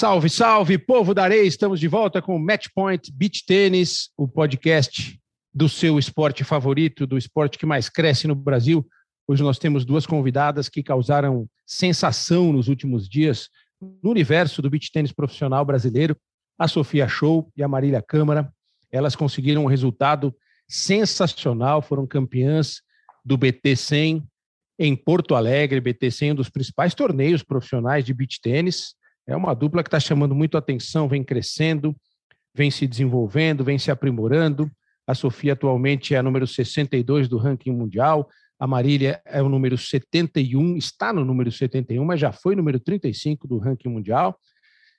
Salve, salve, povo da areia! Estamos de volta com o Match Point Beach Tênis, o podcast do seu esporte favorito, do esporte que mais cresce no Brasil. Hoje nós temos duas convidadas que causaram sensação nos últimos dias no universo do beach tênis profissional brasileiro, a Sofia Show e a Marília Câmara. Elas conseguiram um resultado sensacional, foram campeãs do BT 100 em Porto Alegre, BT 100 um dos principais torneios profissionais de beach tênis. É uma dupla que está chamando muito atenção, vem crescendo, vem se desenvolvendo, vem se aprimorando. A Sofia atualmente é a número 62 do ranking mundial, a Marília é o número 71, está no número 71, mas já foi número 35 do ranking mundial.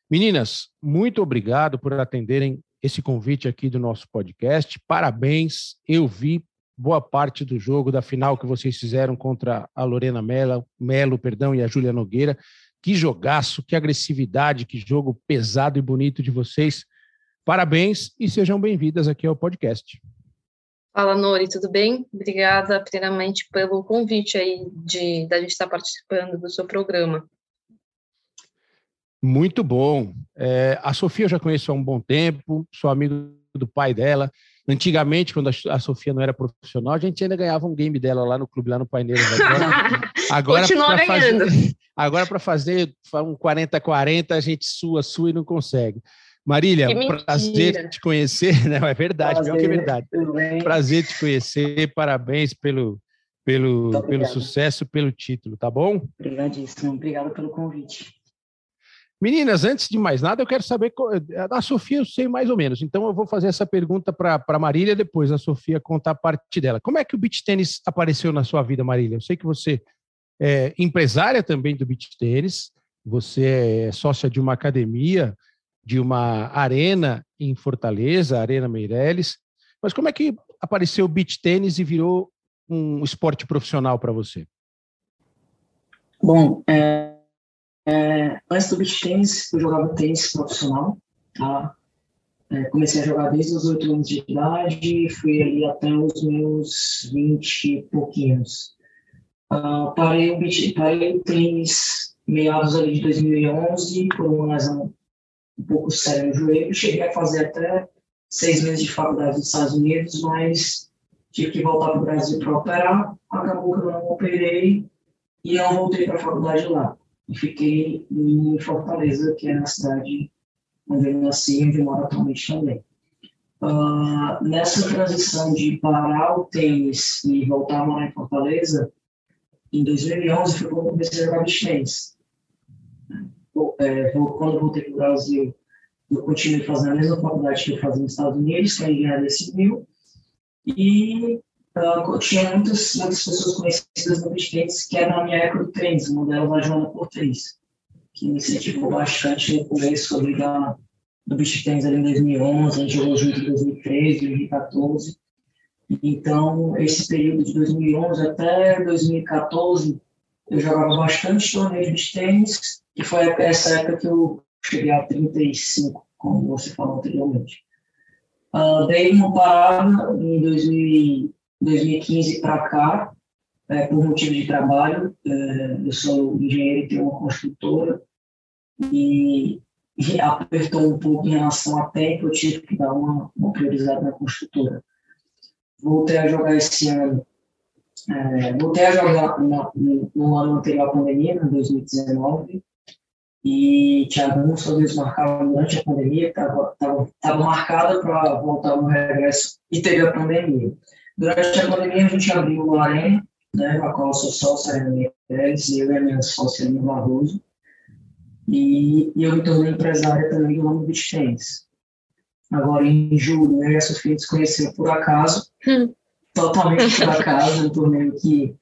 Meninas, muito obrigado por atenderem esse convite aqui do nosso podcast. Parabéns. Eu vi boa parte do jogo da final que vocês fizeram contra a Lorena Melo, Melo perdão, e a Júlia Nogueira. Que jogaço, que agressividade, que jogo pesado e bonito de vocês. Parabéns e sejam bem-vindas aqui ao podcast. Fala, Nori, tudo bem? Obrigada, primeiramente, pelo convite aí de da gente estar participando do seu programa. Muito bom. É, a Sofia eu já conheço há um bom tempo, sou amigo do pai dela. Antigamente, quando a Sofia não era profissional, a gente ainda ganhava um game dela lá no clube, lá no Paineiras. Agora, agora para fazer, agora fazer um 40-40, a gente sua, sua e não consegue. Marília, prazer te conhecer, né? É verdade, prazer, que é verdade. Prazer te conhecer, parabéns pelo, pelo, pelo sucesso, pelo título, tá bom? Obrigadíssimo, obrigado pelo convite. Meninas, antes de mais nada, eu quero saber. A Sofia eu sei mais ou menos, então eu vou fazer essa pergunta para a Marília, depois a Sofia contar a parte dela. Como é que o beach tênis apareceu na sua vida, Marília? Eu sei que você é empresária também do beach tênis, você é sócia de uma academia, de uma arena em Fortaleza, Arena Meireles. Mas como é que apareceu o beach tênis e virou um esporte profissional para você? Bom, é, é, antes do beach tênis, eu jogava tênis profissional, tá? É, comecei a jogar desde os oito anos de idade, fui ali até os meus vinte e pouquinhos. Uh, parei, o beach, parei o tênis meados ali de 2011 por uma lesão um pouco sério no joelho. Cheguei a fazer até seis meses de faculdade nos Estados Unidos, mas tive que voltar para o Brasil para operar. Acabou que eu não operei e não voltei para a faculdade lá. E fiquei em Fortaleza, que é a cidade onde eu nasci e onde eu moro atualmente também. Uh, nessa transição de parar o tênis e voltar a morar em Fortaleza, em 2011 foi quando eu comecei a jogar tênis é, quando eu voltei para o Brasil, eu continuei fazendo a mesma faculdade que eu fazia nos Estados Unidos, que é engenharia civil, e uh, tinha muitas, muitas pessoas conhecidas no Bitcoins, que era na minha época do tênis, o modelo da Joana Cortez, que me incentivou bastante no começo a ligar do Bitcoins ali em 2011, a gente jogou junto em 2013, 2014, então, esse período de 2011 até 2014, eu jogava bastante torneio de tênis, que foi essa época que eu cheguei a 35, como você falou anteriormente. Uh, dei uma parada em 2000, 2015 para cá, é, por motivo de trabalho. É, eu sou engenheiro e tenho uma construtora, e, e, apertou um pouco em relação a tempo, eu tive que dar uma, uma prioridade na construtora. Voltei a jogar esse ano. É, voltei a jogar no, no ano anterior à pandemia, em 2019, e tinha alguns torneios marcados durante a pandemia, estava marcada para voltar no regresso e teve a pandemia. Durante a pandemia, a gente abriu o Arena, né, a qual eu sou sócio, Arena Meirelles, e eu e a minha sócia, Lina Barroso, e, e eu me tornei empresária também do ramo Beach Tennis. Agora, em julho, eu e a Sofia se conheceu por acaso, hum. totalmente por acaso, um torneio que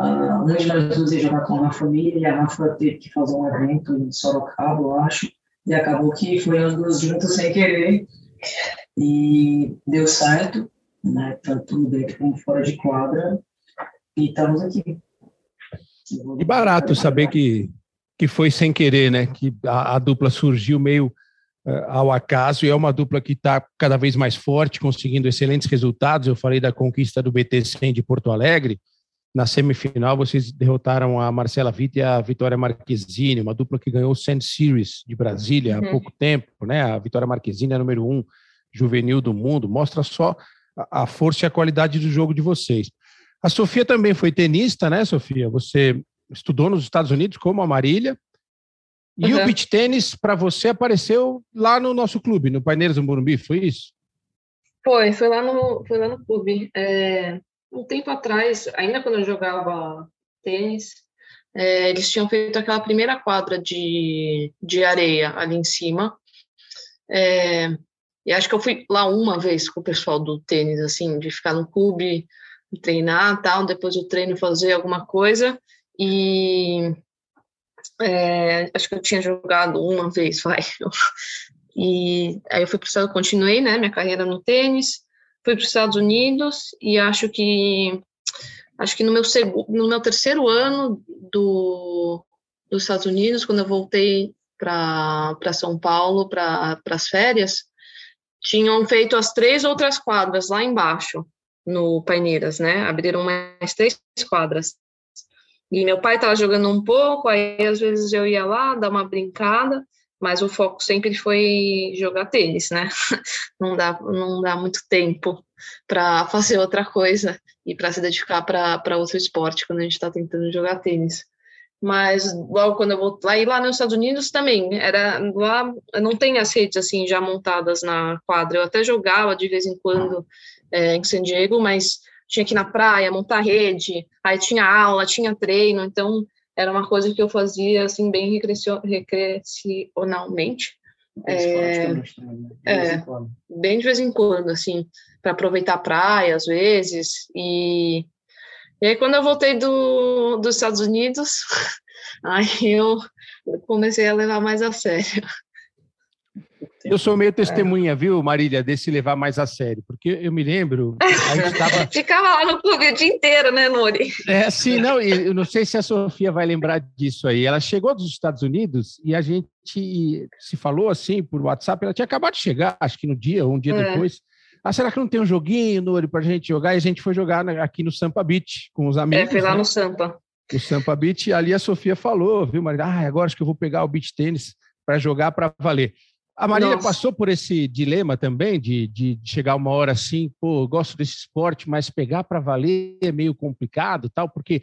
Uh, uma de nós duas ia jogar com a família e a Rafa teve que fazer um evento em Sorocaba, eu acho, e acabou que foi as duas juntas sem querer. E deu certo, né, tanto dentro como fora de quadra, e estamos aqui. E barato saber que, que foi sem querer, né, que a, a dupla surgiu meio uh, ao acaso e é uma dupla que está cada vez mais forte, conseguindo excelentes resultados. Eu falei da conquista do BT100 de Porto Alegre, Na semifinal, vocês derrotaram a Marcela Vitti e a Vitória Marquezine, uma dupla que ganhou o Sand Series de Brasília uhum. há pouco tempo, né? A Vitória Marquezine é a número um juvenil do mundo. Mostra só a força e a qualidade do jogo de vocês. A Sofia também foi tenista, né, Sofia? Você estudou nos Estados Unidos como a Marília. E uhum. o beach tênis, para você, apareceu lá no nosso clube, no Paineiras do Morumbi, foi isso? Foi, foi lá no, foi lá no clube. É, um tempo atrás, ainda quando eu jogava tênis, é, eles tinham feito aquela primeira quadra de, de areia ali em cima. É, e acho que eu fui lá uma vez com o pessoal do tênis, assim, de ficar no clube, treinar tal, depois do treino fazer alguma coisa. E é, acho que eu tinha jogado uma vez, vai. E aí eu fui para os Estados continuei, né, minha carreira no tênis, fui para os Estados Unidos e acho que acho que no meu segundo, no meu terceiro ano do dos Estados Unidos, quando eu voltei para São Paulo para as férias, tinham feito as três outras quadras lá embaixo no Paineiras, né? Abriram mais três quadras. E meu pai estava jogando um pouco, aí às vezes eu ia lá dar uma brincada, mas o foco sempre foi jogar tênis, né? Não dá, não dá muito tempo para fazer outra coisa e para se dedicar para outro esporte quando a gente está tentando jogar tênis. Mas logo quando eu vou lá e lá nos Estados Unidos também era lá não tem as redes assim já montadas na quadra. Eu até jogava de vez em quando é, em San Diego, mas tinha que ir na praia, montar rede, aí tinha aula, tinha treino, então era uma coisa que eu fazia assim bem recreacionalmente. É, né? é, bem de vez em quando, assim, para aproveitar a praia às vezes. E, e aí, quando eu voltei do, dos Estados Unidos, aí eu comecei a levar mais a sério. Eu sou meio testemunha, viu, Marília, desse levar mais a sério, porque eu me lembro. Tava... Ficava lá no clube o dia inteiro, né, Nuri? É, sim, não, eu não sei se a Sofia vai lembrar disso aí. Ela chegou dos Estados Unidos e a gente se falou assim por WhatsApp, ela tinha acabado de chegar, acho que no dia ou um dia é. depois. Ah, será que não tem um joguinho, Nuri, para a gente jogar? E a gente foi jogar aqui no Sampa Beach com os amigos. É, foi lá né? no Sampa. O Sampa Beach, ali a Sofia falou, viu, Marília? Ah, agora acho que eu vou pegar o beach tênis para jogar para valer. A Marília Nossa. passou por esse dilema também de, de, chegar uma hora assim, pô, gosto desse esporte, mas pegar para valer é meio complicado, tal, porque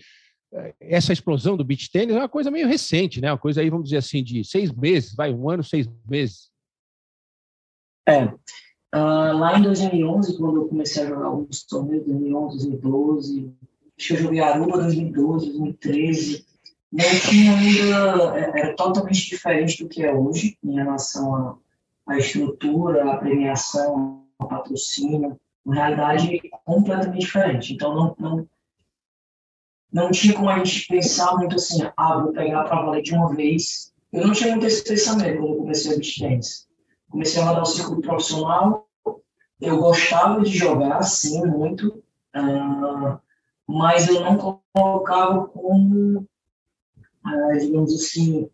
eh, essa explosão do beach tênis é uma coisa meio recente, né? Uma coisa aí, vamos dizer assim, de seis meses, vai, um ano, seis meses. É. Uh, lá em 2011, quando eu comecei a jogar alguns torneios, 2011, 2012, acho que eu joguei Aruba 2012, 2013, não tinha ainda, é, era totalmente diferente do que é hoje em relação à, estrutura, à premiação, ao patrocínio, uma realidade completamente diferente. Então não, não, não tinha como a gente pensar muito assim, ah, vou pegar para valer de uma vez. Eu não tinha muito esse pensamento quando eu comecei a tennis. Comecei a rodar o ciclo profissional, eu gostava de jogar, sim, muito, uh, mas eu não colocava como ah, digamos assim,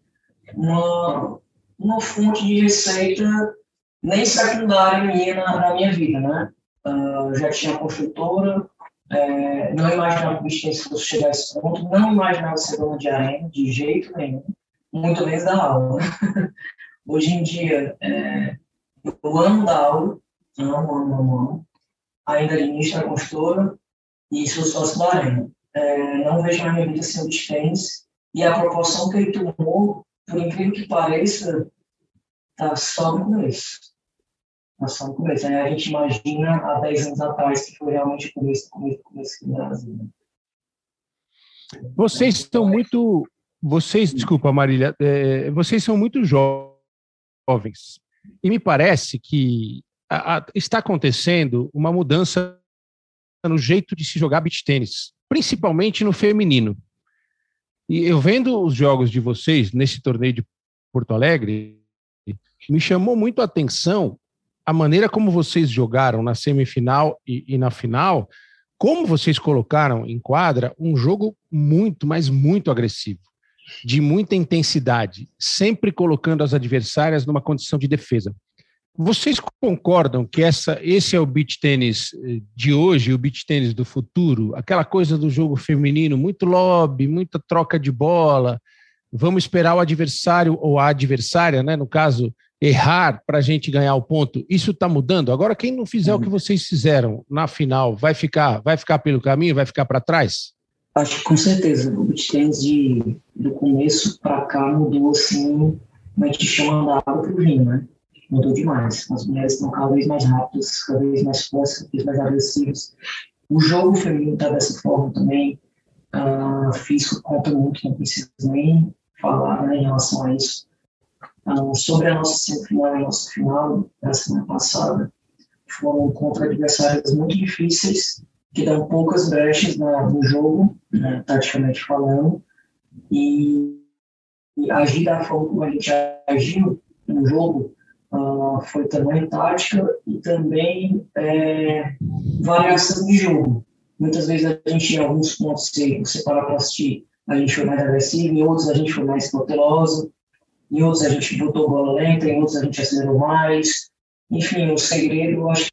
uma, uma fonte de receita nem secundária minha na, na minha vida, né? Uh, já tinha construtora, é, não imaginava que o Bistense fosse chegar a esse ponto, não imaginava ser dona de arena, de jeito nenhum, muito menos da aula. Hoje em dia, é, eu amo dar aula, amo, amo, amo. Ainda administro a construtora e sou sócio da arena. É, não vejo na minha vida sem o Bistense, e a proporção que ele tomou, por incrível que pareça, está só no começo. Está só no começo. Aí a gente imagina há 10 anos atrás que foi realmente o começo, começo, começo do Brasil. Né? Vocês estão muito. Vocês, desculpa, Marília, é, vocês são muito jovens. E me parece que a, a, está acontecendo uma mudança no jeito de se jogar beach tênis, principalmente no feminino. E eu vendo os jogos de vocês nesse torneio de Porto Alegre, me chamou muito a atenção a maneira como vocês jogaram na semifinal e, e na final, como vocês colocaram em quadra um jogo muito, mas muito agressivo, de muita intensidade, sempre colocando as adversárias numa condição de defesa. Vocês concordam que essa, esse é o beach tênis eh, de hoje, o beach tênis do futuro? Aquela coisa do jogo feminino, muito lobby, muita troca de bola. Vamos esperar o adversário ou a adversária, né, no caso, errar para a gente ganhar o ponto. Isso está mudando. Agora, quem não fizer o que vocês fizeram na final, vai ficar, vai ficar pelo caminho, vai ficar para trás? Acho que com certeza. O beach tênis de, do começo para cá mudou assim, como a gente chama da água para o vinho, né? mudou demais. As mulheres estão cada vez mais rápidas, cada vez mais fortes, cada vez mais agressivas. O jogo feminino está dessa forma também. Uh, físico conta muito, não preciso nem falar né, em relação a isso. Uh, sobre a nossa semifinal e a nossa final da semana passada, foram contra adversários muito difíceis, que dão poucas brechas no jogo, né, taticamente falando, e, e agir da forma como a gente agiu no jogo uh, foi também tática e também é, variação de jogo. Muitas vezes a gente, em alguns pontos, se você parar para assistir, a gente foi mais agressivo, em outros a gente foi mais cauteloso, em outros a gente botou bola lenta, em outros a gente acelerou mais. Enfim, o segredo, eu acho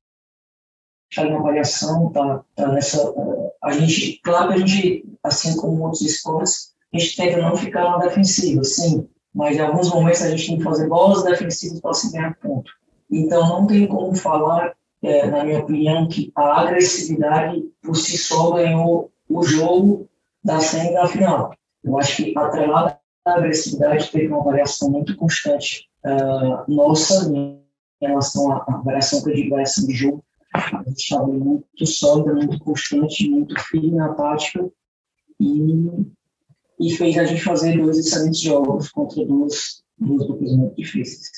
está uma variação, tá, tá nessa. A gente, claro que a gente, assim como outros esportes, a gente tenta não ficar na defensiva, sim, mas em alguns momentos a gente tem que fazer bolas defensivas para se ganhar ponto. Então não tem como falar, é, na minha opinião, que a agressividade por si só ganhou o jogo da série da final. Eu acho que atrelada à agressividade teve uma variação muito constante uh, nossa em relação à variação que eu digo, variação de jogo. Estava muito sólida, muito constante, muito firme na tática e e fez a gente fazer dois excelentes jogos contra duas, duas duplas muito difíceis.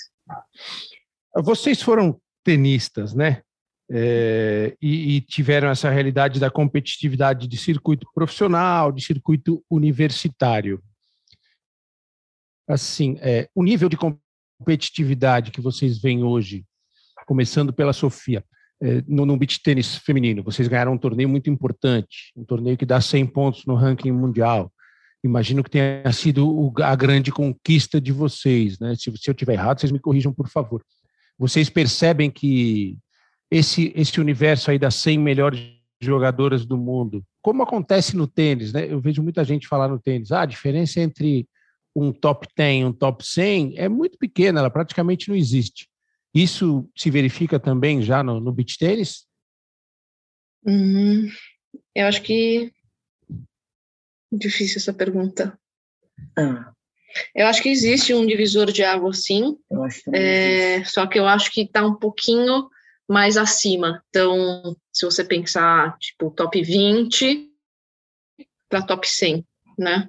Vocês foram tenistas, né? É, e, e, tiveram essa realidade da competitividade de circuito profissional, de circuito universitário. Assim, é, o nível de competitividade que vocês veem hoje, começando pela Sofia, no, no beach tênis feminino, vocês ganharam um torneio muito importante, um torneio que dá 100 pontos no ranking mundial imagino que tenha sido a grande conquista de vocês, né? Se, se eu tiver errado, vocês me corrijam, por favor. Vocês percebem que esse, esse universo aí das 100 melhores jogadoras do mundo, como acontece no tênis, né? Eu vejo muita gente falar no tênis, ah, a diferença entre um top 10 e um top 100 é muito pequena, ela praticamente não existe. Isso se verifica também já no, no beach tênis? Hum, eu acho que Difícil essa pergunta. Ah. Eu acho que existe um divisor de água, sim. É, só que eu acho que está um pouquinho mais acima. Então, se você pensar, tipo, top 20 para top 100, né?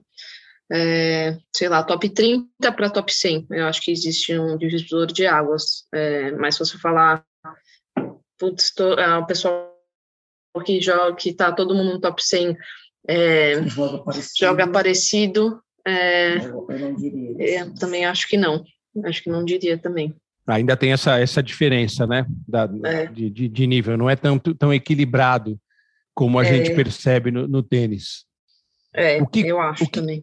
É, sei lá, top 30 para top 100. Eu acho que existe um divisor de águas. É, mas se você falar, putz, tô, é, o pessoal que joga, que tá todo mundo no top 100 é, joga parecido. Joga parecido é, eu, eu não diria. É, também acho que não. Acho que não diria também. Ainda tem essa, essa diferença, né? Da, é. de, de, de, nível. Não é tão, tão equilibrado como a é. gente percebe no, no, tênis. É, o que, eu acho o que, também.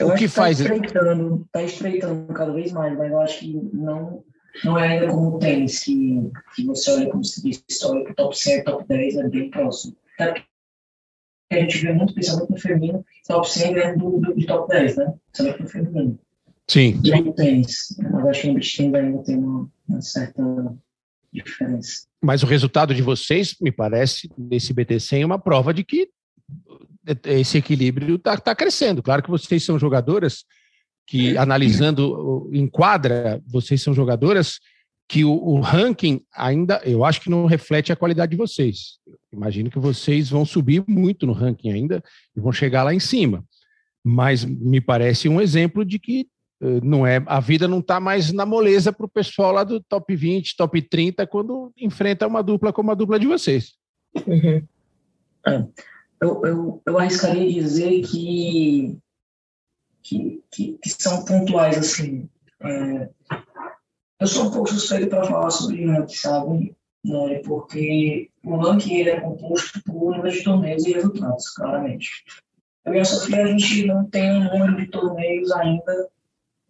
Eu o que, tá faz. Está estreitando, tá estreitando cada vez mais, mas eu acho que não, não é ainda como o tênis, que, que você olha, como se diz, olha que o top 100 top 10 é bem próximo. Até a gente vê muito, principalmente no feminino, top 100 é do, do, do top 10, né? No feminino. Sim. E no tênis. Mas acho que no beach ainda tem uma, uma certa diferença. Mas o resultado de vocês, me parece, nesse BT100 é uma prova de que esse equilíbrio está tá crescendo. Claro que vocês são jogadoras que, analisando em quadra, vocês são jogadoras que o, o, ranking ainda, eu acho que não reflete a qualidade de vocês. Imagino que vocês vão subir muito no ranking ainda e vão chegar lá em cima. Mas me parece um exemplo de que uh, não é a vida não está mais na moleza para o pessoal lá do top 20, top 30, quando enfrenta uma dupla como a dupla de vocês. Uhum. É. Eu, eu, eu arriscaria dizer que, que, que, que são pontuais assim. É, eu sou um pouco suspeito para falar sobre ranking, sabe? Né? Porque o ranking ele é composto por número de torneios e resultados, claramente. Eu e a Sofia, a gente não tem um número de torneios ainda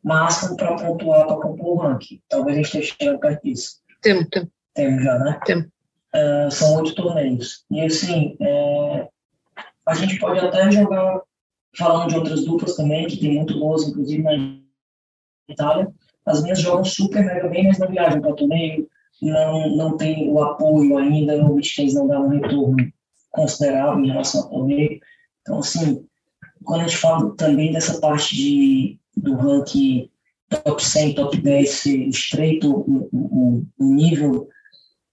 máximo para pontuar, para compor o ranking. Talvez a gente esteja chegando perto disso. Temos, temos. Temos já, né? Temos. Uh, são oito torneios. E assim, é, a gente pode até jogar, falando de outras duplas também, que tem muito boas, inclusive na Itália. As minhas jogam super mega bem, mas na viagem para torneio não, não tem o apoio ainda, o Beach não dá um retorno considerável em relação ao torneio. Então, assim, quando a gente fala também dessa parte de, do ranking top 100, top 10 ser estreito o, o, o nível,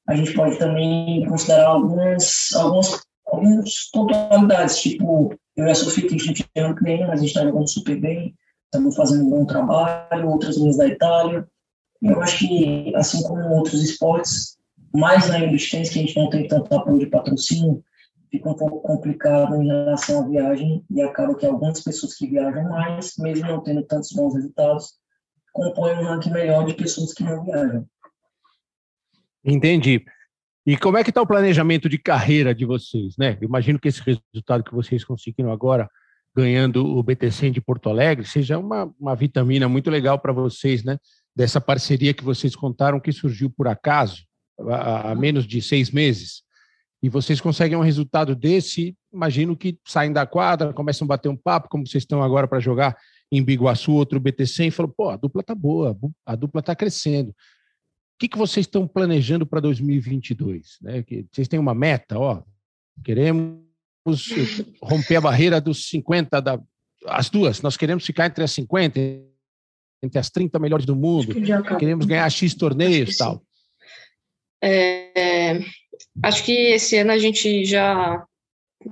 a gente pode também considerar algumas, algumas, algumas pontualidades, tipo, eu e a Sofia, que a gente não bem, mas a gente está jogando super bem, estamos fazendo um bom trabalho, outras linhas da Itália. Eu acho que, assim como outros esportes, mais na indústria que a gente não tem tanto apoio de patrocínio, fica um pouco complicado em relação à viagem e acaba que algumas pessoas que viajam mais, mesmo não tendo tantos bons resultados, compõem um ranking melhor de pessoas que não viajam. Entendi. E como é que está o planejamento de carreira de vocês, né? Eu imagino que esse resultado que vocês conseguiram agora, ganhando o BTC de Porto Alegre, seja uma, uma vitamina muito legal para vocês, né? Dessa parceria que vocês contaram que surgiu por acaso, há, menos de seis meses e vocês conseguem um resultado desse, imagino que saem da quadra, começam a bater um papo, como vocês estão agora para jogar em Biguaçu, outro BTC, e falam, pô, a dupla tá boa, a dupla tá crescendo. O que, que vocês estão planejando para 2022? Né? Que vocês têm uma meta, ó, queremos romper a barreira dos 50, da, as duas, nós queremos ficar entre as 50, entre as 30 melhores do mundo, queremos ganhar X torneios e tal. É, acho que esse ano a gente já.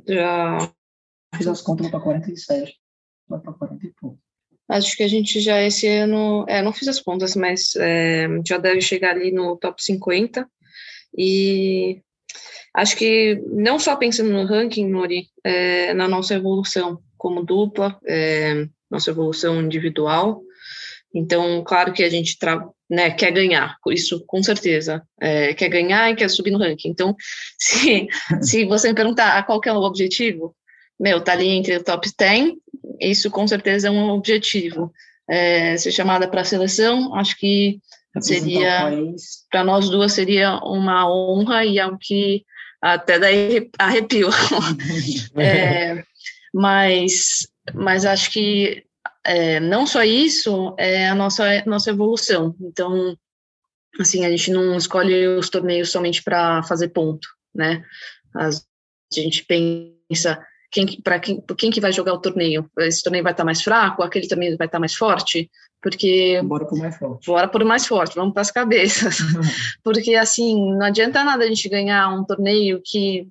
já... Fiz as contas para 47. Vai para 40 e pouco. Acho que a gente já esse ano. É, não fiz as contas, mas é, já deve chegar ali no top 50. E acho que não só pensando no ranking, Nori, é, na nossa evolução como dupla, é, nossa evolução individual. Então, claro que a gente né, quer ganhar, isso com certeza, é, quer ganhar e quer subir no ranking. Então, se, se você me perguntar qual é o objetivo, meu, tá ali entre o top 10, isso com certeza é um objetivo. É, ser chamada para a seleção, acho que seria, para nós duas, seria uma honra e algo que até daí arrepio. é, mas, mas acho que é, não só isso, é a nossa, nossa evolução. Então, assim, a gente não escolhe os torneios somente para fazer ponto, né? As, a gente pensa quem para quem, quem que vai jogar o torneio? Esse torneio vai estar mais fraco, aquele torneio vai estar mais forte, porque bora por mais forte. Bora por mais forte, vamos para as cabeças. porque assim, não adianta nada a gente ganhar um torneio que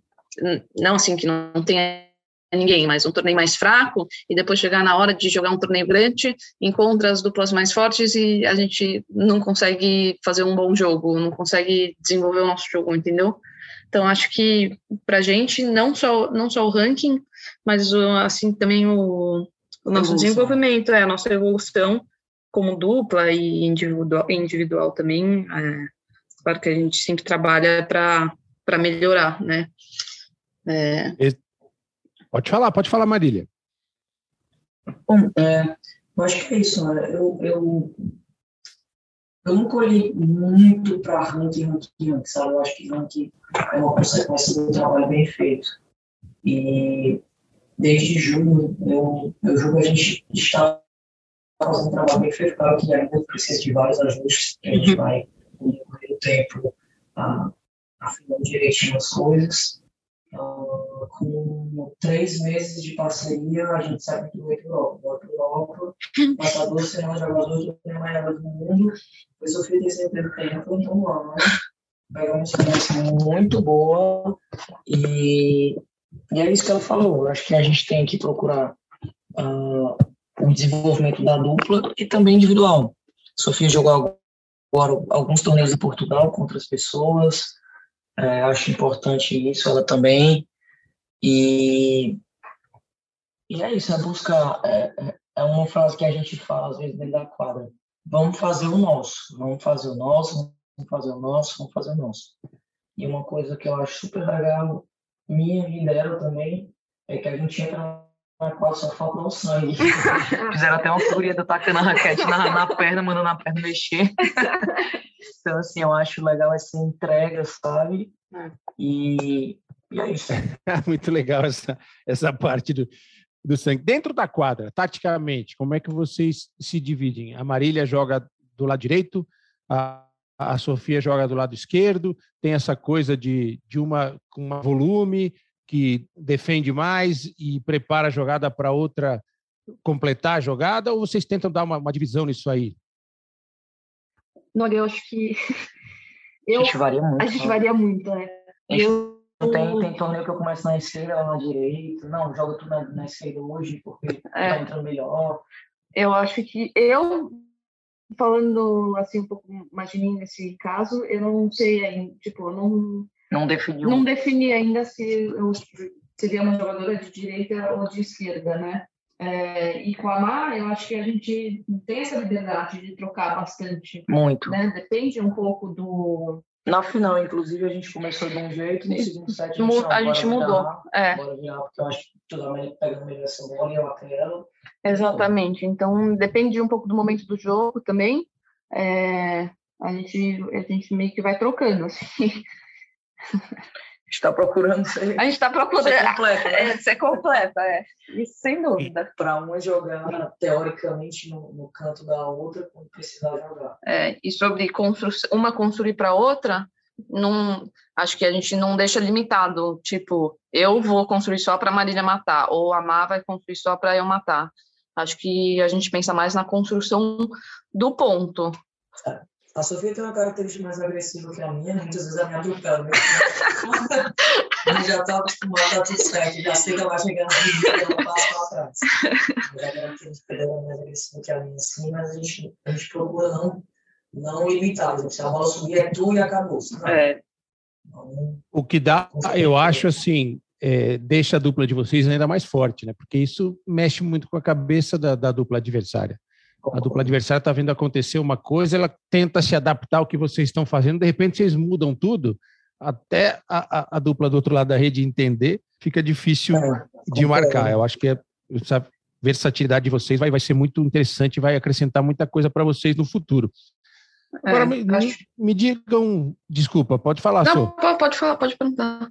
não assim que não tenha ninguém, mas um torneio mais fraco, e depois chegar na hora de jogar um torneio grande, encontra as duplas mais fortes e a gente não consegue fazer um bom jogo, não consegue desenvolver o nosso jogo, entendeu? Então acho que para a gente não só não só o ranking, mas assim também o, o nosso evolução. desenvolvimento, é a nossa evolução como dupla e individual, individual também. É, claro que a gente sempre trabalha para para melhorar, né? É. Pode falar, pode falar, Marília. Bom, é, eu acho que é isso. Né? Eu, eu, eu nunca olhei muito para ranking, ranking, ranking, sabe? Eu acho que ranking é uma consequência do trabalho bem feito. E desde julho, eu, eu julgo a gente está fazendo um trabalho bem feito, claro que ainda precisa de vários ajustes, que a gente uhum. vai, no o tempo, afinando direitinho as coisas. Uh, com três meses de parceria, a gente sabe que vai para Europa. Vai para Europa, passar duas semanas jogadores do mundo. Foi sofrido esse tempo, então vamos, né? Pegar uma experiência muito boa e, e é isso que ela falou. Acho que a gente tem que procurar uh, o desenvolvimento da dupla e também individual. Sofia jogou agora alguns torneios em Portugal contra as pessoas, é, acho importante isso, ela também. E, e é isso, é buscar. É, é, é uma frase que a gente fala às vezes dentro da quadra. Vamos fazer o nosso, vamos fazer o nosso, vamos fazer o nosso, vamos fazer o nosso. E uma coisa que eu acho super legal, minha e dela também, é que a gente entra quase só falta o sangue. Fizeram até uma figurinha do tacando a raquete na, na perna, mandando a perna mexer. então, assim, eu acho legal essa entrega, sabe? E, e é isso. Muito legal essa, essa parte do, do sangue. Dentro da quadra, taticamente, como é que vocês se dividem? A Marília joga do lado direito, a, a Sofia joga do lado esquerdo, tem essa coisa de, de uma com um volume, que defende mais e prepara a jogada para outra completar a jogada, ou vocês tentam dar uma, uma divisão nisso aí? Não, eu acho que. Eu, a gente varia muito. A gente né? varia muito, né? Eu... Tem, tem torneio que eu começo na esquerda, ela na direita. Não, jogo tudo na, na esquerda hoje, porque é. tá entrando melhor. Eu acho que eu, falando assim um pouco mais de mim nesse caso, eu não sei ainda, tipo, eu não não definiu. Não defini ainda se eu seria uma jogadora de direita ou de esquerda, né? É, e com a Mar, eu acho que a gente tem essa liberdade de trocar bastante. Muito. Né? Depende um pouco do. Na final, inclusive, a gente começou de um jeito, no segundo set a gente, a gente mudou. Virar, é. Bora virar, porque eu acho que toda a pega melhor essa bola e aquela. Exatamente. Então, depende um pouco do momento do jogo também. É, a, gente, a gente meio que vai trocando, assim está procurando ser. A gente está procurando ser completa, né? é, ser completa, é. Isso sem dúvida. Para uma jogar teoricamente no, no, canto da outra quando precisar jogar. É, e sobre construção, uma construir para outra, não, acho que a gente não deixa limitado. Tipo, eu vou construir só para Marília matar, ou a Má vai construir só para eu matar. Acho que a gente pensa mais na construção do ponto. É. A Sofia tem uma característica mais agressiva que a minha, muitas vezes a minha atropela. Né? Eu já estou acostumado a tudo certo, já sei que ela vai chegar vídeo e ela passa para trás. Mas a característica dela é mais agressiva que a minha, sim, mas a gente, a gente procura não, não imitar. Se a bola subir, é tu e acabou. É. o que dá, eu acho assim, é, deixa a dupla de vocês ainda mais forte, né? Porque isso mexe muito com a cabeça da, da dupla adversária. A dupla adversária está vendo acontecer uma coisa, ela tenta se adaptar ao que vocês estão fazendo, de repente vocês mudam tudo, até a, a, a dupla do outro lado da rede entender, fica difícil é, de marcar. Eu acho que é, essa versatilidade de vocês vai, vai ser muito interessante, vai acrescentar muita coisa para vocês no futuro. Agora, é, me, acho... me, digam, desculpa, pode falar, Não, pode falar, pode perguntar.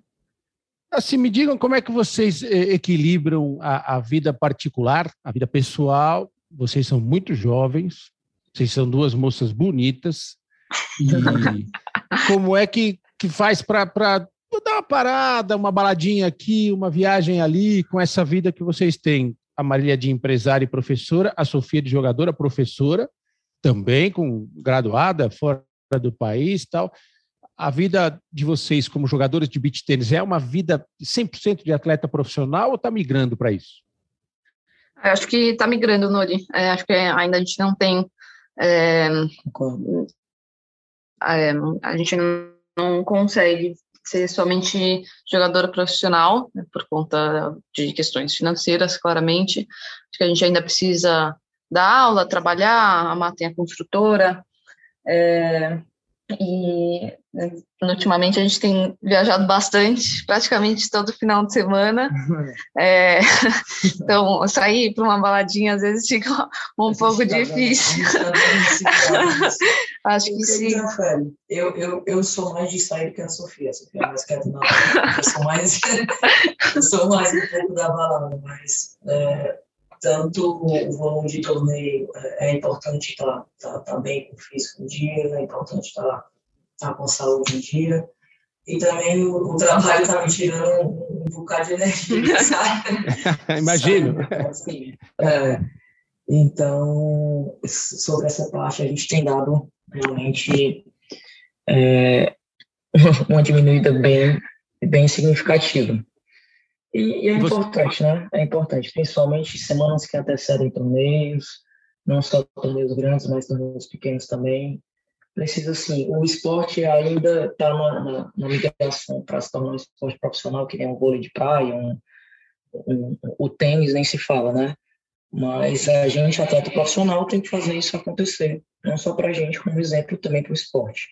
Assim, me digam como é que vocês eh, equilibram a, a vida particular, a vida pessoal vocês são muito jovens, vocês são duas moças bonitas. E como é que, que faz para dar uma parada, uma baladinha aqui, uma viagem ali, com essa vida que vocês têm? A Marília de empresária e professora, a Sofia de jogadora, professora, também com graduada fora do país tal. A vida de vocês como jogadores de beach tênis é uma vida 100% de atleta profissional ou está migrando para isso? Eu acho que está migrando, Nori. É, acho que ainda a gente não tem. É, é, a gente não consegue ser somente jogadora profissional, né, por conta de questões financeiras, claramente. Acho que a gente ainda precisa dar aula, trabalhar, a Má tem a construtora. É, e né, ultimamente a gente tem viajado bastante, praticamente todo final de semana. É, então, sair para uma baladinha às vezes fica um pouco difícil. Acho que sim. Eu, eu, eu sou mais de sair que a Sofia. A Sofia é mais quieta, não. Eu sou mais, eu sou mais um pouco da balada, mas é, tanto o volume de torneio é, é importante estar tá, tá, tá bem com o físico em dia, é importante estar tá, com saúde em dia. E também o, o trabalho está me tirando um, um bocado de energia, sabe? Imagino. Sabe? Assim, é, então, sobre essa parte, a gente tem dado realmente é, uma diminuída bem, bem significativa. E, e é Você... importante, né? É importante, principalmente semanas que antecedem torneios, não só torneios grandes, mas torneios pequenos também. Precisa, sim. O esporte ainda está na, na, na, migração para se tornar um esporte profissional, que nem um vôlei de praia, um, um, o tênis nem se fala, né? Mas a gente, atleta profissional, tem que fazer isso acontecer. Não só para a gente, como exemplo também para o esporte.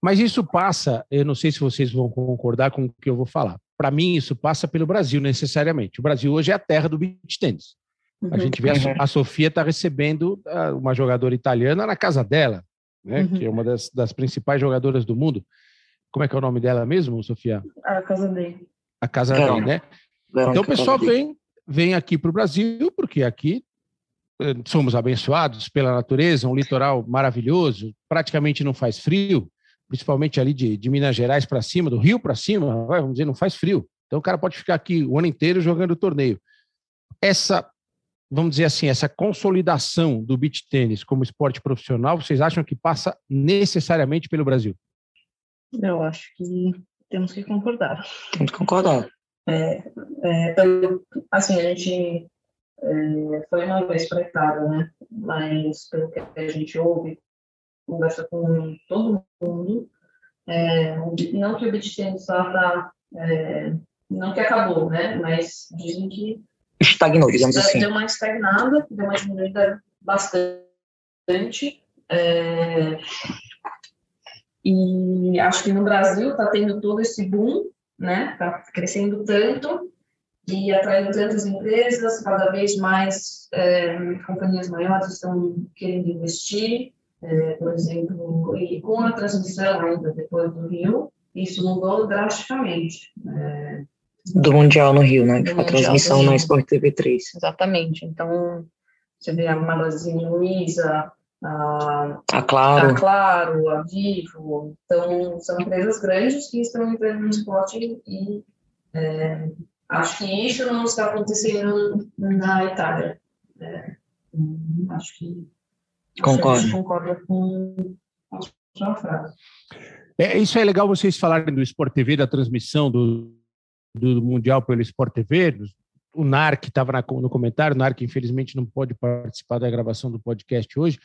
Mas isso passa, eu não sei se vocês vão concordar com o que eu vou falar para mim, isso passa pelo Brasil necessariamente. O Brasil hoje é a terra do beach tênis. A uhum. gente vê a, uhum. a Sofia está recebendo ah, uma jogadora italiana na casa dela, né? Uhum. Que é uma das, das, principais jogadoras do mundo. Como é que é o nome dela mesmo, Sofia? A casa dele. A casa dele, né? Então o pessoal vem, vem aqui para o Brasil, porque aqui eh, somos abençoados pela natureza, um litoral maravilhoso, praticamente não faz frio, principalmente ali de, de Minas Gerais para cima, do Rio para cima, vamos dizer, não faz frio. Então o cara pode ficar aqui o ano inteiro jogando o torneio. Essa, vamos dizer assim, essa consolidação do beach tênis como esporte profissional, vocês acham que passa necessariamente pelo Brasil? Eu acho que temos que concordar. Temos que concordar. É, é, assim, a gente é, foi uma vez para a Itália, né? Mas pelo que a gente ouve, conversa com todo mundo, é, não que o tennis está, é, não que acabou, né? Mas dizem que estagnou, digamos assim. Deu uma estagnada, deu uma diminuída bastante. É, e acho que no Brasil está tendo todo esse boom, né? Está crescendo tanto e atraindo tantas empresas, cada vez mais é, companhias maiores estão querendo investir, é, por exemplo, e com a transmissão ainda depois do Rio, isso mudou drasticamente. É, do Mundial no Rio, né? A transmissão na Sport TV 3. Exatamente. Então, você vê a Magazine Luiza, a, a Claro. a Claro, a Vivo. Então, são empresas grandes que estão entrando no esporte e é, acho que isso não está acontecendo na Itália. É, acho que Concordo. concorda com a sua frase. É, isso é legal vocês falarem do Sport TV, da transmissão do, do Mundial pelo Sport TV. O NARC estava no comentário, o NARC infelizmente não pode participar da gravação do podcast hoje,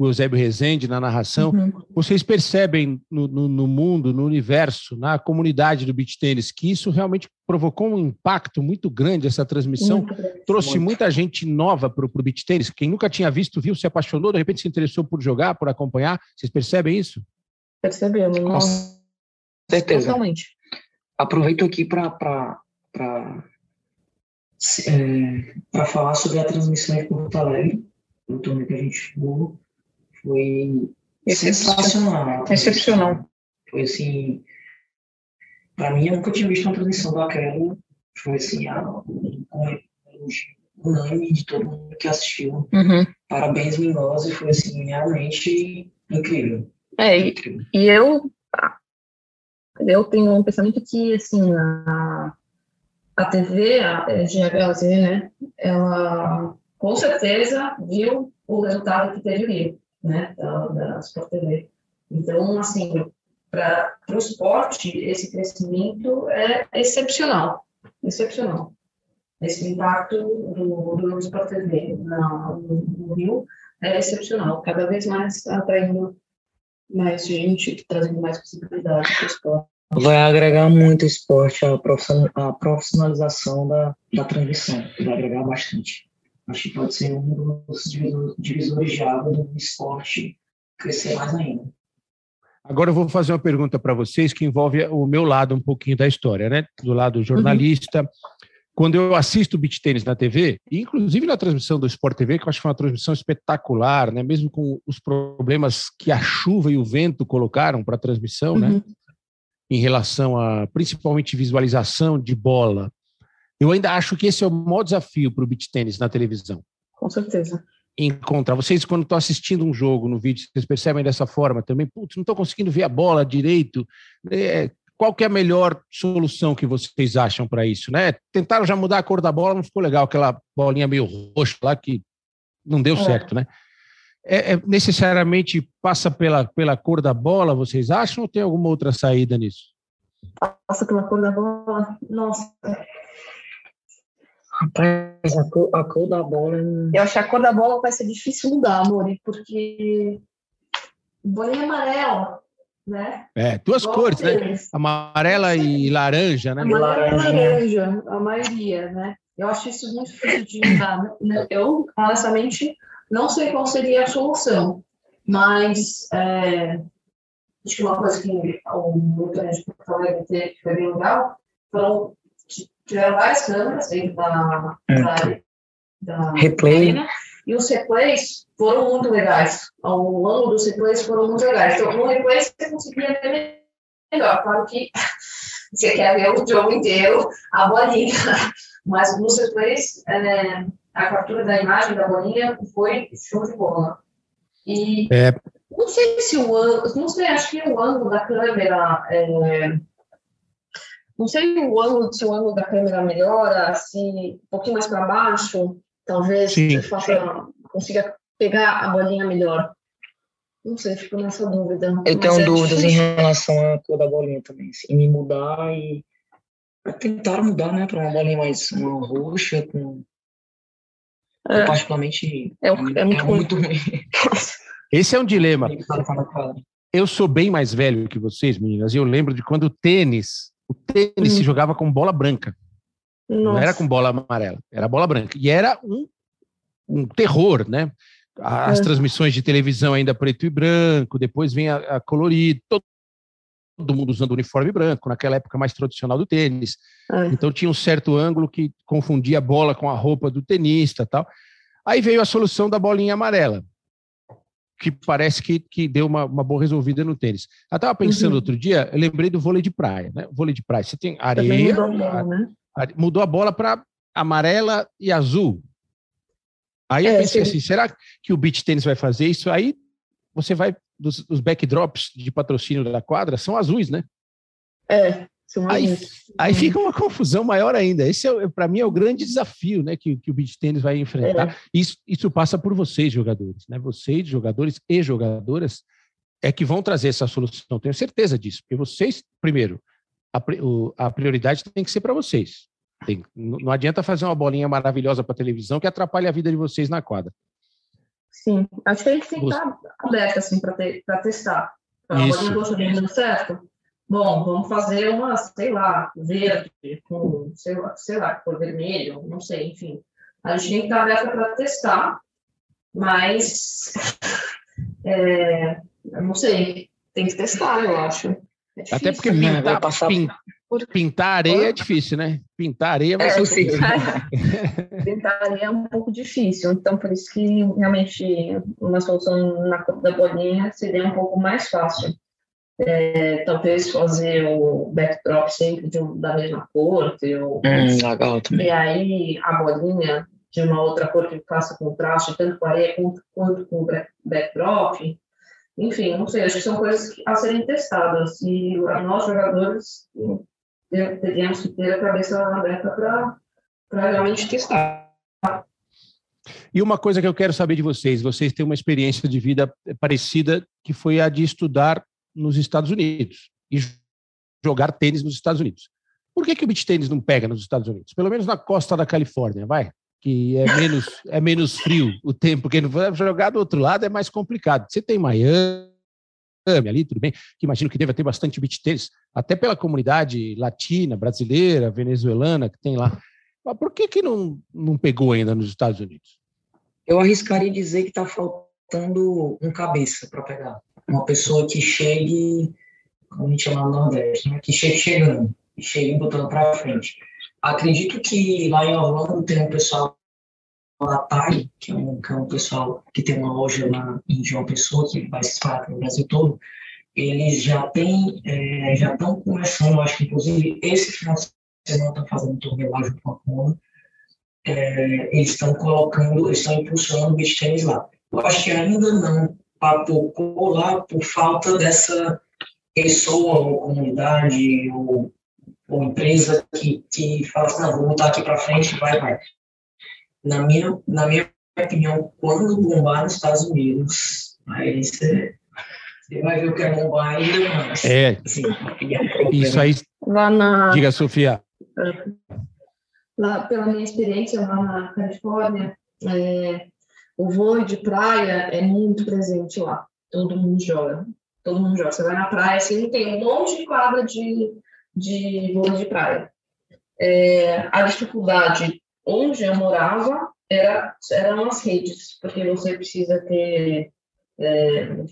o Eusébio Rezende na narração. Uhum. Vocês percebem no, no, no, mundo, no universo, na comunidade do beach tênis, que isso realmente provocou um impacto muito grande, essa transmissão. Trouxe muito. muita gente nova para o beach tênis. Quem nunca tinha visto, viu, se apaixonou, de repente se interessou por jogar, por acompanhar. Vocês percebem isso? Percebemos. Com certeza. Totalmente. Aproveito aqui para é, falar sobre a transmissão em Porto Alegre, o torneio que a gente jogou foi sensacional. Excepcional. Foi assim, para mim, eu nunca tinha visto uma transmissão daquela. Foi assim, um unânime de todo mundo que assistiu. Uhum. Parabéns, Mingosa, foi assim, realmente incrível. É, incrível. E, e eu, eu tenho um pensamento que, assim, a, a TV, a GHZ, né, ela com certeza viu o resultado que teve ali né, da, da Sport TV. Então, assim, para o esporte, esse crescimento é excepcional, excepcional. Esse impacto do, do Sport TV na, no, no Rio é excepcional, cada vez mais atraindo mais gente, trazendo mais possibilidades para o esporte. Vai agregar muito esporte, a profissionalização da, da transmissão, vai agregar bastante acho que pode ser um dos divisores de água do esporte crescer mais ainda. Agora eu vou fazer uma pergunta para vocês que envolve o meu lado um pouquinho da história, né? Do lado jornalista. Uhum. Quando eu assisto o beach tênis na TV, inclusive na transmissão do Sport TV, que eu acho que foi uma transmissão espetacular, né? Mesmo com os problemas que a chuva e o vento colocaram para a transmissão, né? uhum. né? Em relação a principalmente visualização de bola. Eu ainda acho que esse é o maior desafio para o beach tênis na televisão. Com certeza. Encontrar. Vocês, quando estão assistindo um jogo no vídeo, vocês percebem dessa forma também? Putz, não estou conseguindo ver a bola direito. É, qual que é a melhor solução que vocês acham para isso? Né? Tentaram já mudar a cor da bola, não ficou legal, aquela bolinha meio roxa lá que não deu é. certo, né? É, é, necessariamente passa pela, pela cor da bola, vocês acham, ou tem alguma outra saída nisso? Passa pela cor da bola? Nossa, Rapaz, a cor, a cor da bola. Eu acho que a cor da bola vai ser difícil mudar, Amori, porque bolinha amarela, né? É, duas Igual cores, né? Amarela e laranja, né? Amarela e laranja, a maioria, né? Eu acho isso muito difícil de mudar. Né? Eu, honestamente, não sei qual seria a solução, mas é, acho que uma coisa que o motorista de Porto Alegre foi bem legal foram, tiveram várias câmeras dentro da, da, da Replay. e os replays foram muito legais. Ao longo dos replays foram muito legais. Então, no replay você conseguia ver melhor. Claro que você quer ver o jogo inteiro, a bolinha. Mas nos replays, é, a captura da imagem da bolinha foi show de bola. E É. não sei se o ângulo, não sei, acho que o ângulo da câmera, é, não sei o ângulo, se o ângulo da câmera melhora, se um pouquinho mais para baixo, talvez Sim. faça, consiga pegar a bolinha melhor. Não sei, fico nessa dúvida. Eu tenho é dúvidas em difícil. relação à cor da bolinha também. Se me mudar e. Tentaram mudar, né, para uma bolinha mais uma roxa, com. É. Particularmente. É, um- é muito ruim. muito ruim. Esse é um dilema. Eu sou bem mais velho que vocês, meninas, e eu lembro de quando o tênis, o tênis Hum. se jogava com bola branca. Não Nossa. era com bola amarela, era bola branca. E era um, um terror, né? As É. transmissões de televisão ainda preto e branco, depois vem a, a colorido, todo, todo mundo usando uniforme branco, naquela época mais tradicional do tênis. É. Então tinha um certo ângulo que confundia a bola com a roupa do tenista tal. Aí veio a solução da bolinha amarela, que parece que, que deu uma, uma boa resolvida no tênis. Eu estava pensando Uhum. outro dia, eu lembrei do vôlei de praia, né? Vôlei de praia, você tem areia, mudou muito, né? a- mudou a bola para amarela e azul. Aí eu É, pensei sim. assim, será que o beach tênis vai fazer isso? Aí você vai dos, os backdrops de patrocínio da quadra são azuis, né? É, Aí, aí fica uma confusão maior ainda. Esse é, para mim é o grande desafio, né, que, que o beach tênis vai enfrentar. É. Isso, isso passa por vocês, jogadores, né? Vocês, jogadores e jogadoras, é que vão trazer essa solução. Tenho certeza disso, porque vocês, primeiro, a, o- a prioridade tem que ser para vocês. Tem- não adianta fazer uma bolinha maravilhosa para televisão que atrapalha a vida de vocês na quadra. Sim, acho que a tem que estar aberto assim, para testar. A Isso. bolinha não deu certo? Bom, vamos fazer uma, sei lá, verde, com, sei lá, sei lá, cor vermelho, não sei, enfim. A gente tem que estar aberto para testar, mas, é, não sei, tem que testar, eu acho. É Até porque né? pintar, Vai passar- pin- pintar areia é difícil, né? Pintar areia vai É ser possível. Tentaria é um pouco difícil, então por isso que realmente uma solução na cor da bolinha seria um pouco mais fácil. É, talvez fazer o backdrop sempre de um- da mesma cor, ter o- Hum, legal também. e aí a bolinha de uma outra cor que faça contraste, tanto com a areia quanto, quanto com o back- backdrop. Enfim, não sei, acho que são coisas que- a serem testadas e nós jogadores teríamos que ter a cabeça aberta para realmente testar. E uma coisa que eu quero saber de vocês, vocês têm uma experiência de vida parecida que foi a de estudar nos Estados Unidos e jogar tênis nos Estados Unidos. Por que, que o beach tênis não pega nos Estados Unidos? Pelo menos na costa da Califórnia, vai? Que é menos, é menos frio o tempo, porque jogar do outro lado é mais complicado. Você tem Miami ali, tudo bem, que imagino que deva ter bastante beach tênis, até pela comunidade latina, brasileira, venezuelana que tem lá. Mas por que, que não, não pegou ainda nos Estados Unidos? Eu arriscaria dizer que está faltando um cabeça para pegar. Uma pessoa que chegue, como a gente chama no Nordeste, né? que chegue chegando, chegue botando para frente. Acredito que lá em Orlando tem um pessoal da TAI, que é um, que é um pessoal que tem uma loja lá em João Pessoa, que vai se espalhar pelo Brasil todo. Eles já têm, é, já estão começando, acho que inclusive esse final de semana estão fazendo um torneio lá junto com a é, eles estão colocando, eles estão impulsionando o beach lá. Eu acho que ainda não papocou lá por falta dessa pessoa ou comunidade ou, ou empresa que, que fala assim, não, vou botar aqui para frente, vai, vai. Na minha, na minha opinião, quando bombar nos Estados Unidos, aí você, você vai ver o que é bombar ainda mais. É, Assim, e é isso aí. Lá na, Diga, Sofia. lá, pela minha experiência lá na Califórnia, é, o vôlei de praia é muito presente lá. Todo mundo joga. Todo mundo joga. Você vai na praia, assim, tem um monte de quadra de, de vôlei de praia. É, a dificuldade onde eu morava era, eram as redes, porque você precisa ter é,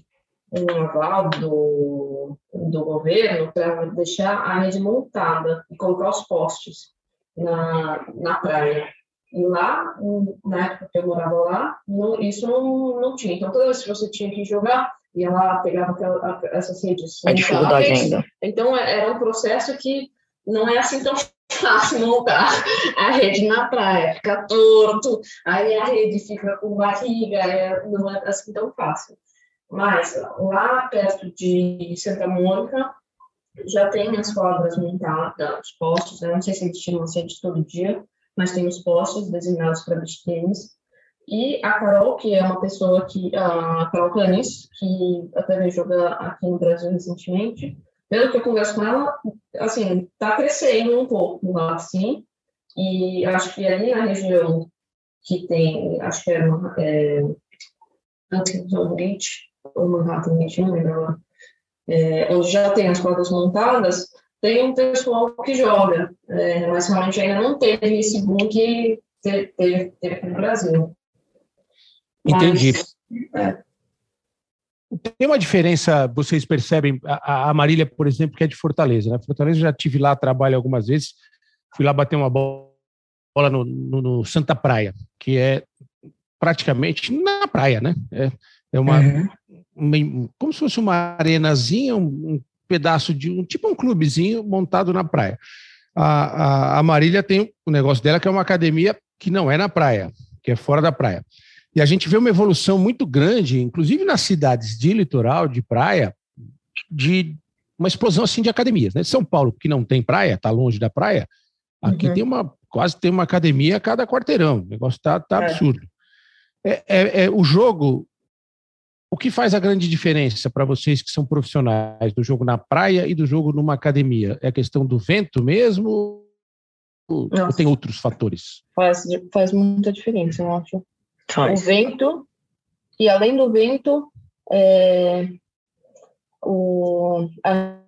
um aval do, do governo para deixar a rede montada e colocar os postes na, na praia. E lá, na época que eu morava lá, não, isso não, não tinha. Então, toda vez que você tinha que jogar, ia lá, pegava aquela, essas redes. A dificuldade ainda. Então, é, era um processo que não é assim tão fácil montar a rede na praia. Fica torto, aí a rede fica com barriga, é, não é assim tão fácil. Mas lá perto de Santa Mônica, já tem as quadras montadas, os postos, né? não sei se eles tinham assim de todo dia, mas tem os postos designados para beach tênis. E a Carol, que é uma pessoa que, a Carol Canis, que até veio jogar aqui no Brasil recentemente, pelo que eu converso com ela, assim, tá crescendo um pouco lá, assim, e acho que ali na região que tem, acho que é, é Huntington Beach, ou Manhattan Beach, não lembro agora, é, onde já tem as quadras montadas, tem um pessoal que joga, é, mas realmente ainda não teve esse boom que teve, teve, teve no Brasil. Entendi. Mas, é. Tem uma diferença, vocês percebem, a, a Marília, por exemplo, que é de Fortaleza. Né? Fortaleza já tive lá, trabalho algumas vezes, fui lá bater uma bola no, no, no Santa Praia, que é praticamente na praia, né? É, é uma, uhum. uma, como se fosse uma arenazinha, um, um, pedaço de um tipo um clubezinho montado na praia. A, a, a Marília tem o negócio dela que é uma academia que não é na praia, que é fora da praia. E a gente vê uma evolução muito grande, inclusive nas cidades de litoral, de praia, de uma explosão assim de academias. Né? São Paulo, que não tem praia, está longe da praia, aqui uhum. tem uma quase tem uma academia a cada quarteirão. O negócio está tá é. absurdo. É, é, é, o jogo. O que faz a grande diferença para vocês que são profissionais do jogo na praia e do jogo numa academia? É a questão do vento mesmo? Ou, ou tem outros fatores? Faz, faz muita diferença, eu acho o vento, e além do vento, é, o, a,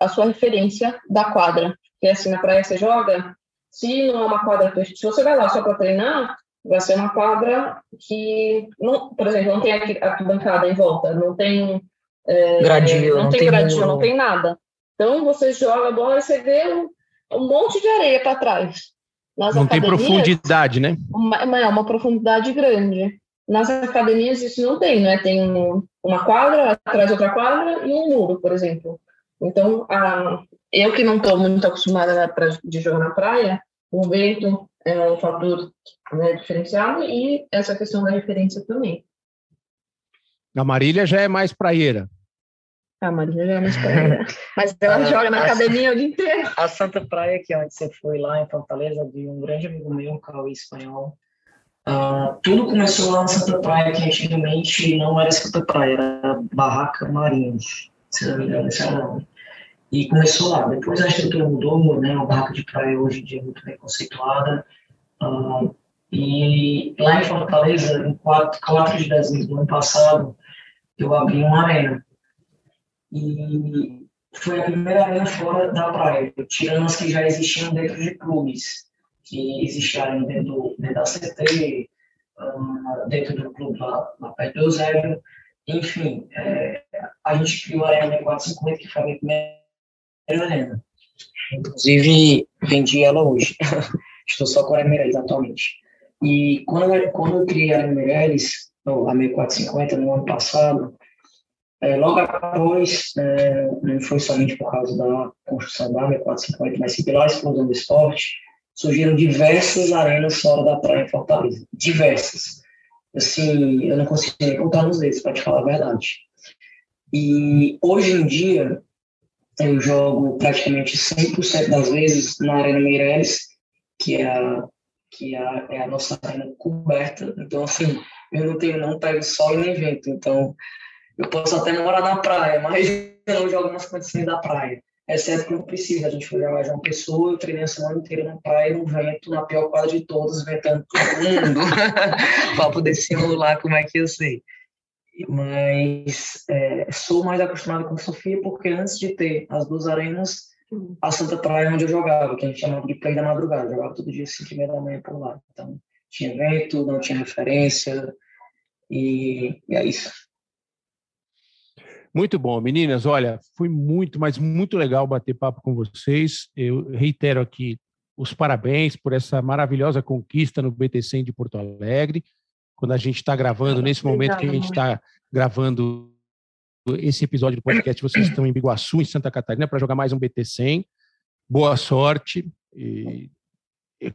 a, sua referência da quadra. Que assim, na praia você joga, se não é uma quadra, se você vai lá só para treinar, vai ser uma quadra que, não, por exemplo, não tem arquibancada em volta, não tem é, gradil, não, não, tem, tem gradil, não tem nada. Então você joga a bola e você vê um, um monte de areia para trás. Nas não tem profundidade, né? Uma, é uma profundidade grande. Nas academias isso não tem, né? Tem um, uma quadra, atrás outra quadra e um muro, por exemplo. Então, a, eu que não estou muito acostumada pra, de jogar na praia, o vento é um fator né, diferenciado e essa questão da referência também. A Marília já é mais praieira. A Marília já é mais praia. Mas ela a, joga na a, academia o dia inteiro. A Santa Praia, que é onde você foi lá em Fortaleza, de um grande amigo meu, Cauê Espanhol. Uh, tudo começou lá na Santa Praia, que antigamente não era Santa Praia, era Barraca Marinhos, se não me engano, esse era o nome. E começou lá. Depois a estrutura mudou, né? A barraca de praia hoje em dia é muito bem conceituada. Uh, e lá em Fortaleza, em 4, 4 de dezembro do ano passado, eu abri uma arena e foi a primeira arena fora da praia, tirando as que já existiam dentro de clubes, que existiam dentro, dentro da CT, um, dentro do clube lá, lá perto do Eusébio. Enfim, é, a gente criou a Arena 450, que foi a minha primeira arena. Inclusive, vendi ela hoje. Estou só com a Meirelles atualmente. E quando eu, quando eu criei a Meirelles, a 6450, no ano passado, é, logo após, é, não foi somente por causa da construção da AME 450, mas sim pela explosão do esporte, surgiram diversas arenas fora da praia em Fortaleza. Diversas. Assim, eu não consigo nem contar nos dedos, para te falar a verdade. E hoje em dia, eu jogo praticamente 100% das vezes na Arena Meireles, que é a, que é a, é a nossa arena coberta. Então, assim, eu não tenho, não pego sol em evento. Então, eu posso até morar na praia, mas eu não jogo nas condições da praia. Exceto quando precisa. A gente foi jogar uma pessoa, eu treinei a semana inteira na praia, no vento, na pior quadra de todos, ventando todo mundo, para poder simular como é que eu sei. Mas é, sou mais acostumado com Sofia, porque antes de ter as duas arenas, a Santa Praia onde eu jogava, que a gente chamava de play da madrugada, eu jogava todo dia 5 e meia da manhã por lá. Então, tinha vento, não tinha referência, e, e é isso. Muito bom, meninas. Olha, foi muito, mas muito legal bater papo com vocês. Eu reitero aqui os parabéns por essa maravilhosa conquista no BTC de Porto Alegre. Quando a gente está gravando, nesse momento que a gente está gravando esse episódio do podcast, vocês estão em Biguaçu, em Santa Catarina, para jogar mais um BT100. Boa sorte. E,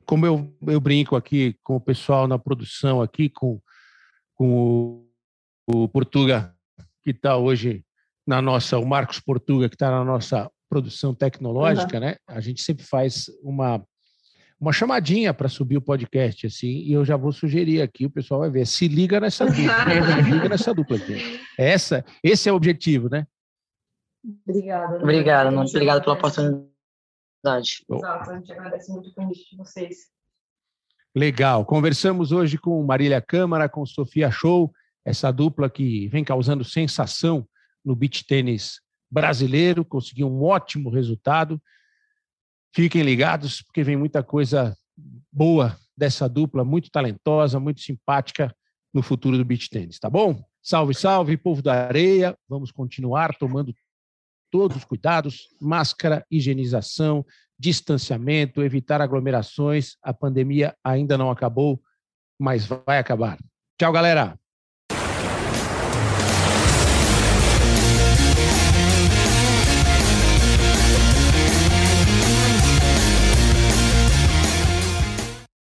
como eu, eu brinco aqui com o pessoal na produção, aqui com, com o, o Portuga, que está hoje na nossa, o Marcos Portuga, que está na nossa produção tecnológica, uhum. né? A gente sempre faz uma uma chamadinha para subir o podcast, assim, e eu já vou sugerir aqui, o pessoal vai ver. Se liga nessa dupla, se liga nessa dupla aqui. Essa, esse é o objetivo, né? Obrigada. Né? Obrigada, mano. Obrigado pela oportunidade. Exato, a gente agradece muito o convite de vocês. Legal. Conversamos hoje com Marília Câmara, com Sofia Show, essa dupla que vem causando sensação no beach tênis brasileiro, conseguiu um ótimo resultado. Fiquem ligados, porque vem muita coisa boa dessa dupla, muito talentosa, muito simpática no futuro do beach tênis, tá bom? Salve, salve, povo da areia. Vamos continuar tomando todos os cuidados, máscara, higienização, distanciamento, evitar aglomerações. A pandemia ainda não acabou, mas vai acabar. Tchau, galera.